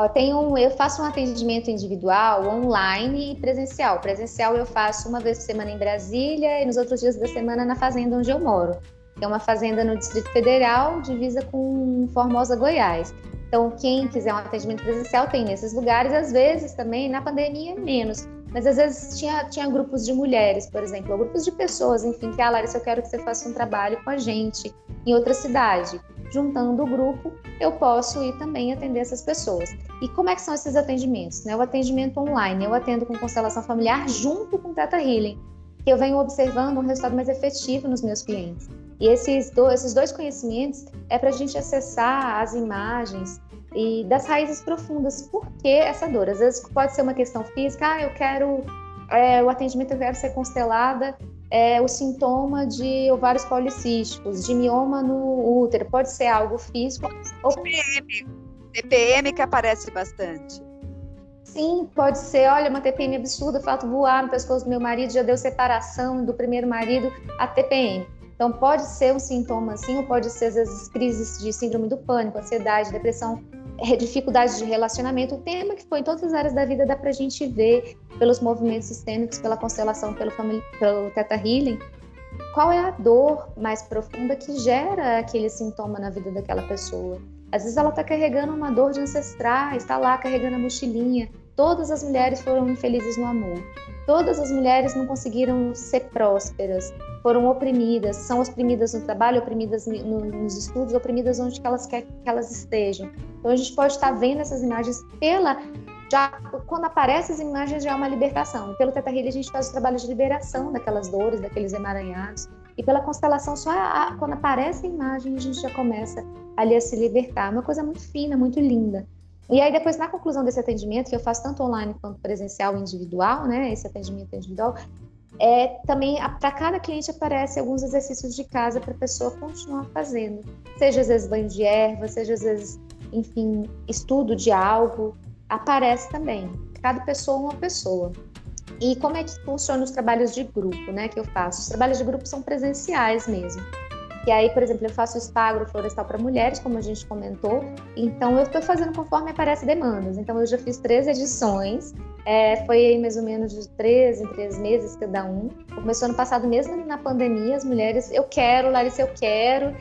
Eu, tenho, eu faço um atendimento individual, online e presencial. Presencial eu faço uma vez por semana em Brasília e nos outros dias da semana na fazenda onde eu moro. É uma fazenda no Distrito Federal, divisa com Formosa, Goiás. Então, quem quiser um atendimento presencial tem nesses lugares, às vezes também, na pandemia, menos. Mas às vezes tinha, tinha grupos de mulheres, por exemplo, ou grupos de pessoas, enfim, que, ah, Larissa, eu quero que você faça um trabalho com a gente em outra cidade juntando o grupo, eu posso ir também atender essas pessoas. E como é que são esses atendimentos? Né? O atendimento online, eu atendo com constelação familiar junto com Teta Healing, que eu venho observando um resultado mais efetivo nos meus clientes. E esses dois, esses dois conhecimentos é para a gente acessar as imagens e das raízes profundas. Por que essa dor? Às vezes pode ser uma questão física, ah, eu quero é, o atendimento eu quero ser constelada é, o sintoma de ovários policísticos, de mioma no útero, pode ser algo físico. Ou... TPM, TPM que aparece bastante. Sim, pode ser, olha, uma TPM absurda, falta voar no pescoço do meu marido, já deu separação do primeiro marido, a TPM. Então, pode ser um sintoma assim, ou pode ser, às vezes, crises de síndrome do pânico, ansiedade, depressão dificuldades de relacionamento, o tema que foi em todas as áreas da vida dá para a gente ver pelos movimentos sistêmicos, pela constelação, pelo, pelo Theta Healing, qual é a dor mais profunda que gera aquele sintoma na vida daquela pessoa. Às vezes ela está carregando uma dor de ancestrais, está lá carregando a mochilinha. Todas as mulheres foram infelizes no amor. Todas as mulheres não conseguiram ser prósperas foram oprimidas, são oprimidas no trabalho, oprimidas no, nos estudos, oprimidas onde que elas querem que elas estejam. Então a gente pode estar vendo essas imagens pela já quando aparecem as imagens já é uma libertação. Pelo Teta Healing a gente faz o trabalho de liberação daquelas dores, daqueles emaranhados. E pela constelação só a, quando aparece a imagem a gente já começa ali a se libertar. Uma coisa muito fina, muito linda. E aí depois na conclusão desse atendimento que eu faço tanto online quanto presencial individual, né? Esse atendimento individual, é, também para cada cliente aparece alguns exercícios de casa para a pessoa continuar fazendo. Seja às vezes banho de erva, seja às vezes, enfim, estudo de algo, aparece também. Cada pessoa uma pessoa. E como é que funcionam os trabalhos de grupo, né, que eu faço? Os trabalhos de grupo são presenciais mesmo. E aí, por exemplo, eu faço spa agroflorestal para mulheres, como a gente comentou. Então, eu estou fazendo conforme aparece demandas. Então, eu já fiz três edições. É, foi mais ou menos de três em três meses cada um. Começou ano passado, mesmo na pandemia, as mulheres, eu quero, Larissa, eu quero.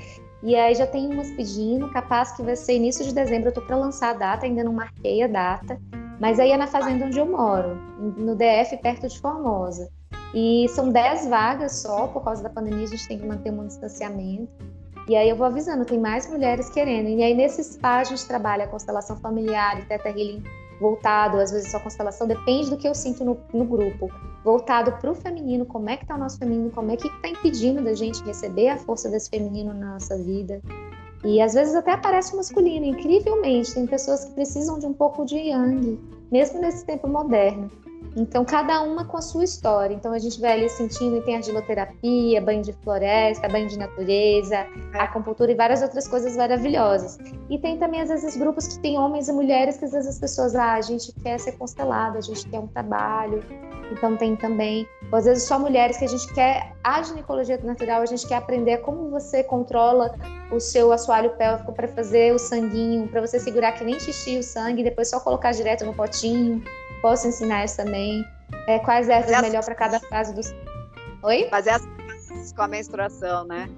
E aí já tem umas pedindo, capaz que vai ser início de dezembro, eu tô para lançar a data, ainda não marquei a data. Mas aí é na fazenda onde eu moro, no DF, perto de Formosa. E são 10 vagas só, por causa da pandemia, a gente tem que manter um distanciamento. E aí eu vou avisando, tem mais mulheres querendo. E aí nesse spa a gente trabalha constelação familiar e teta healing voltado, às vezes só constelação, depende do que eu sinto no, no grupo. Voltado para o feminino, como é que está o nosso feminino, como é que está impedindo da gente receber a força desse feminino na nossa vida. E às vezes até aparece o masculino, incrivelmente. Tem pessoas que precisam de um pouco de yang, mesmo nesse tempo moderno. Então, cada uma com a sua história. Então, a gente vai ali sentindo, e tem argiloterapia, banho de floresta, banho de natureza, acupuntura e várias outras coisas maravilhosas. E tem também, às vezes, grupos que tem homens e mulheres que, às vezes, as pessoas, ah, a gente quer ser constelada, a gente quer um trabalho. Então, tem também, ou, às vezes, só mulheres que a gente quer, a ginecologia natural, a gente quer aprender como você controla o seu assoalho pélvico para fazer o sanguinho, para você segurar que nem xixi o sangue, depois só colocar direto no potinho posso ensinar isso também. É, quais ervas é melhor para cada fase do. Oi? Fazer as pazes com a menstruação, né?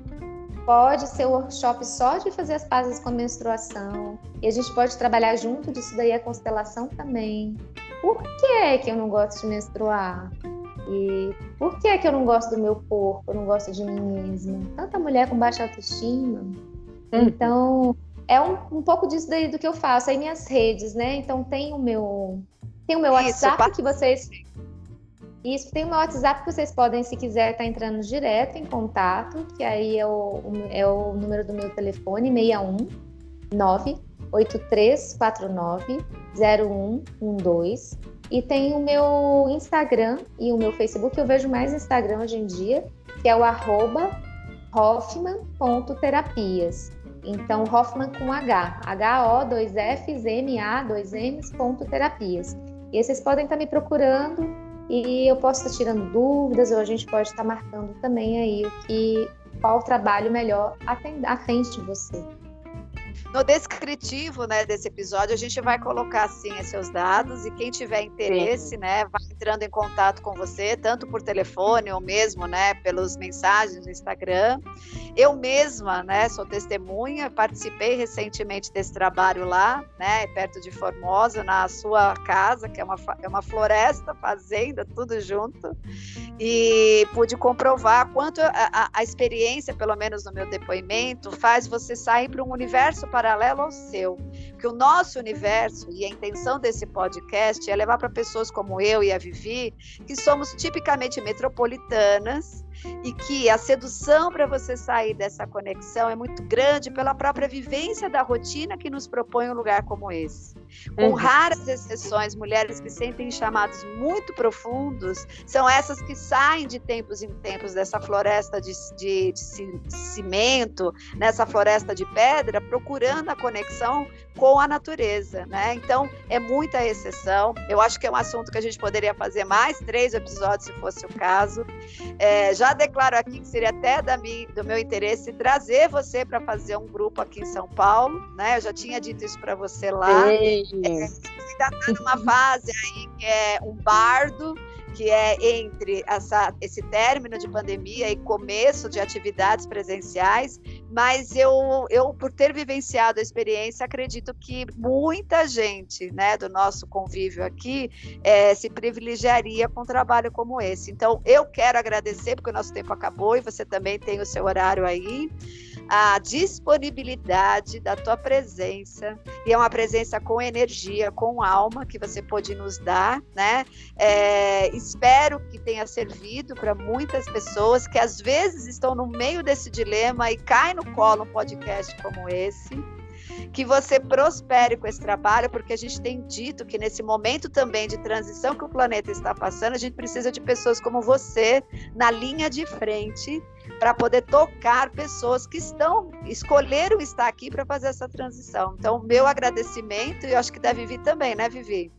Pode ser o workshop só de fazer as pazes com a menstruação. E a gente pode trabalhar junto disso daí a constelação também. Por que, que eu não gosto de menstruar? E por que, que eu não gosto do meu corpo? Eu não gosto de mim mesma? Tanta mulher com baixa autoestima. Hum. Então, é um, um pouco disso daí do que eu faço. Aí minhas redes, né? Então tem o meu tem o meu WhatsApp Isso, que vocês. Isso, tem o meu WhatsApp que vocês podem, se quiser, estar tá entrando direto em contato, que aí é o, é o número do meu telefone, 61 98349 0112. E tem o meu Instagram e o meu Facebook, eu vejo mais Instagram hoje em dia, que é o arroba hoffman.terapias. Então, Hoffman com H, H-O-2-F-M-A-2-M's, ponto terapias. E aí vocês podem estar me procurando e eu posso estar tirando dúvidas ou a gente pode estar marcando também aí o que qual trabalho melhor atende de você. No descritivo né, desse episódio, a gente vai colocar sim seus dados e quem tiver interesse, sim. né, vai entrando em contato com você, tanto por telefone ou mesmo, né, pelos mensagens no Instagram. Eu mesma, né, sou testemunha, participei recentemente desse trabalho lá, né, perto de Formosa, na sua casa, que é uma, é uma floresta, fazenda, tudo junto, e pude comprovar quanto a, a, a experiência, pelo menos no meu depoimento, faz você sair para um universo paralelo ao seu. Que o nosso universo e a intenção desse podcast é levar para pessoas como eu e a Vivi, que somos tipicamente metropolitanas, e que a sedução para você sair dessa conexão é muito grande pela própria vivência da rotina que nos propõe um lugar como esse. Com uhum. raras exceções, mulheres que sentem chamados muito profundos são essas que saem de tempos em tempos dessa floresta de, de, de cimento, nessa floresta de pedra, procurando a conexão com a natureza, né? Então, é muita exceção. Eu acho que é um assunto que a gente poderia fazer mais três episódios, se fosse o caso. É, já declaro aqui que seria até da minha, do meu interesse trazer você para fazer um grupo aqui em São Paulo, né? Eu já tinha dito isso para você lá. É, ainda está numa fase aí que é um bardo, que é entre essa, esse término de pandemia e começo de atividades presenciais, mas eu, eu, por ter vivenciado a experiência, acredito que muita gente né, do nosso convívio aqui é, se privilegiaria com um trabalho como esse. Então, eu quero agradecer, porque o nosso tempo acabou e você também tem o seu horário aí a disponibilidade da tua presença, e é uma presença com energia, com alma que você pode nos dar, né? É, espero que tenha servido para muitas pessoas que às vezes estão no meio desse dilema e caem no colo um podcast como esse que você prospere com esse trabalho, porque a gente tem dito que nesse momento também de transição que o planeta está passando, a gente precisa de pessoas como você na linha de frente para poder tocar pessoas que estão escolheram estar aqui para fazer essa transição. Então, meu agradecimento e eu acho que da Vivi também, né, Vivi?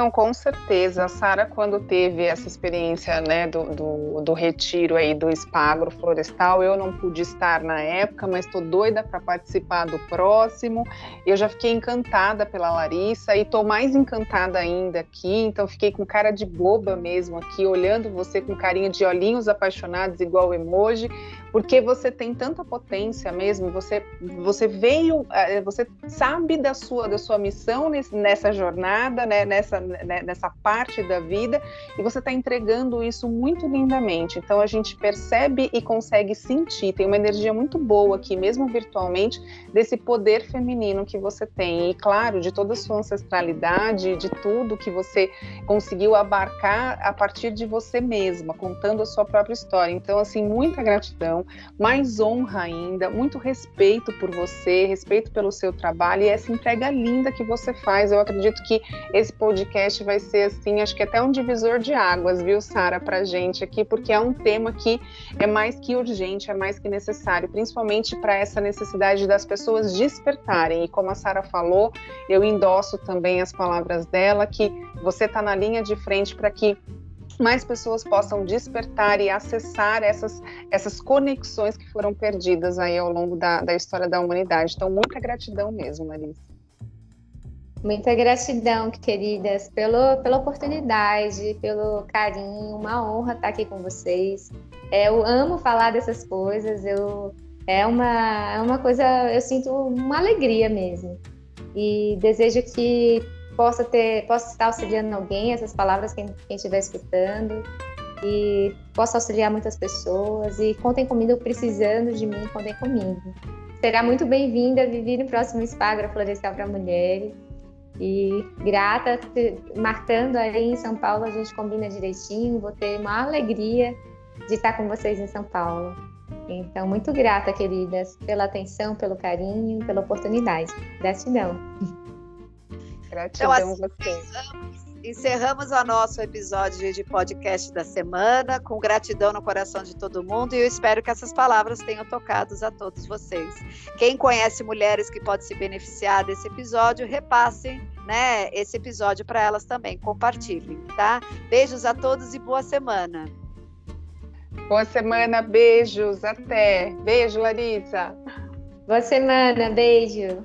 Não, com certeza. A Sara, quando teve essa experiência né, do, do, do, retiro aí do spa agroflorestal, eu não pude estar na época, mas estou doida para participar do próximo. Eu já fiquei encantada pela Larissa e estou mais encantada ainda aqui, então fiquei com cara de boba mesmo aqui, olhando você com carinha de olhinhos apaixonados, igual emoji, porque você tem tanta potência mesmo, você, você veio, eh, você sabe da sua, da sua missão nessa jornada, né, nessa, né, nessa parte da vida, e você está entregando isso muito lindamente. Então a gente percebe e consegue sentir, tem uma energia muito boa aqui, mesmo virtualmente, desse poder feminino que você tem. E claro, de toda a sua ancestralidade, de tudo que você conseguiu abarcar a partir de você mesma, contando a sua própria história. Então, assim, muita gratidão, mais honra ainda, muito respeito por você, respeito pelo seu trabalho e essa entrega linda que você faz. Eu acredito que esse podcast vai ser assim, acho que até um divisor de águas, viu, Sara, pra gente aqui, porque é um tema que é mais que urgente, é mais que necessário, principalmente para essa necessidade das pessoas despertarem. E como a Sara falou, eu endosso também as palavras dela que você está na linha de frente para que mais pessoas possam despertar e acessar essas, essas conexões que foram perdidas aí ao longo da, da história da humanidade. Então, muita gratidão mesmo, Larissa. Muita gratidão, queridas, pelo, pela oportunidade, pelo carinho, uma honra estar aqui com vocês. É, eu amo falar dessas coisas, eu, é, uma, é uma coisa, eu sinto uma alegria mesmo. E desejo que possa ter, possa estar auxiliando alguém, essas palavras quem, quem estiver escutando e possa auxiliar muitas pessoas e contem comigo precisando de mim, contem comigo. Será muito bem-vinda a viver no próximo Espagra Florestal para Mulheres. E grata, marcando aí em São Paulo, a gente combina direitinho. Vou ter uma alegria de estar com vocês em São Paulo. Então, muito grata, queridas, pela atenção, pelo carinho, pela oportunidade. Gratidão. Gratidão então, assim, você. Encerramos o nosso episódio de podcast da semana, com gratidão no coração de todo mundo, e eu espero que essas palavras tenham tocado a todos vocês. Quem conhece mulheres que pode se beneficiar desse episódio, repassem né, esse episódio para elas também, compartilhem, tá? Beijos a todos e boa semana. Boa semana, beijos, até. Beijo, Larissa. Boa semana, beijo.